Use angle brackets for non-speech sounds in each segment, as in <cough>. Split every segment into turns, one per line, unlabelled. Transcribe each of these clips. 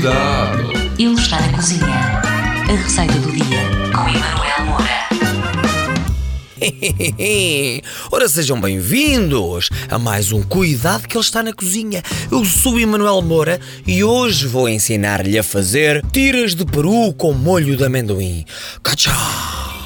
Cuidado!
Ele está na cozinha. A receita do dia com Emanuel Moura. <laughs>
Ora, sejam bem-vindos a mais um Cuidado que ele está na cozinha. Eu sou o Emanuel Moura e hoje vou ensinar-lhe a fazer tiras de peru com molho de amendoim. Cachá!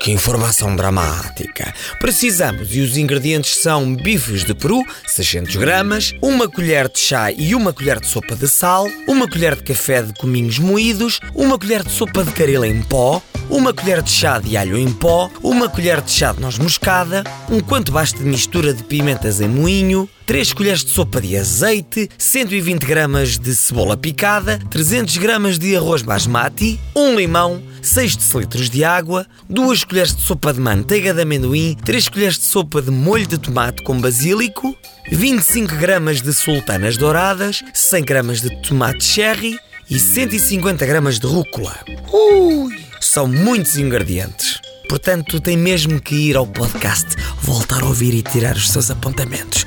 Que informação dramática! Precisamos, e os ingredientes são bifes de peru, 600 gramas, uma colher de chá e uma colher de sopa de sal, uma colher de café de cominhos moídos, uma colher de sopa de caril em pó, uma colher de chá de alho em pó, uma colher de chá de noz moscada, um quanto basta de mistura de pimentas em moinho, 3 colheres de sopa de azeite, 120 gramas de cebola picada, 300 gramas de arroz basmati, um limão, 6 decilitros de água, 2 colheres de sopa de manteiga de amendoim, 3 colheres de sopa de molho de tomate com basílico, 25 gramas de sultanas douradas, 100 gramas de tomate cherry e 150 gramas de rúcula. Ui! São muitos ingredientes. Portanto, tem mesmo que ir ao podcast, voltar a ouvir e tirar os seus apontamentos.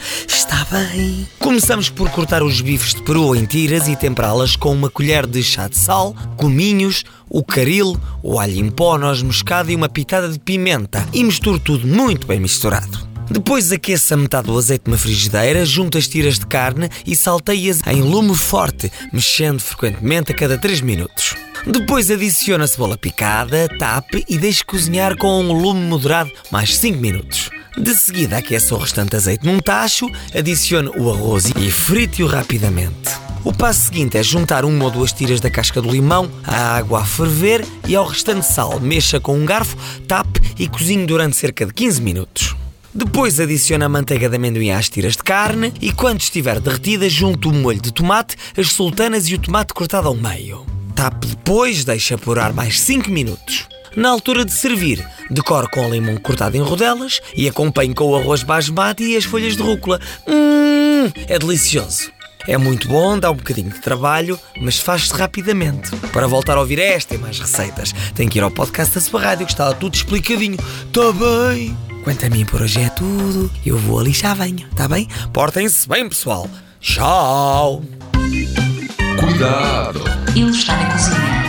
Está bem? Começamos por cortar os bifes de peru em tiras e temperá-las com uma colher de chá de sal, cominhos, o caril, o alho em pó, noz moscada e uma pitada de pimenta. E misture tudo muito bem misturado. Depois aqueça metade do azeite numa frigideira, junte as tiras de carne e salteie-as em lume forte, mexendo frequentemente a cada 3 minutos. Depois adicione a cebola picada, tape e deixe cozinhar com um lume moderado mais 5 minutos. De seguida aqueça o restante azeite num tacho, adicione o arroz e frite-o rapidamente. O passo seguinte é juntar uma ou duas tiras da casca do limão à água a ferver e ao restante sal. Mexa com um garfo, tape e cozinhe durante cerca de 15 minutos. Depois adicione a manteiga de amendoim às tiras de carne e quando estiver derretida junte o molho de tomate, as sultanas e o tomate cortado ao meio. Tape depois, deixe apurar mais 5 minutos. Na altura de servir, decore com limão cortado em rodelas e acompanhe com o arroz basmati e as folhas de rúcula. Hum, é delicioso. É muito bom, dá um bocadinho de trabalho, mas faz-se rapidamente. Para voltar a ouvir esta e mais receitas, tem que ir ao podcast da sua rádio que está lá tudo explicadinho. Tá bem? Quanto a mim por hoje é tudo. Eu vou ali já venho, tá bem? Portem-se bem, pessoal. Tchau!
Cuidado!
Ele está na cozinha.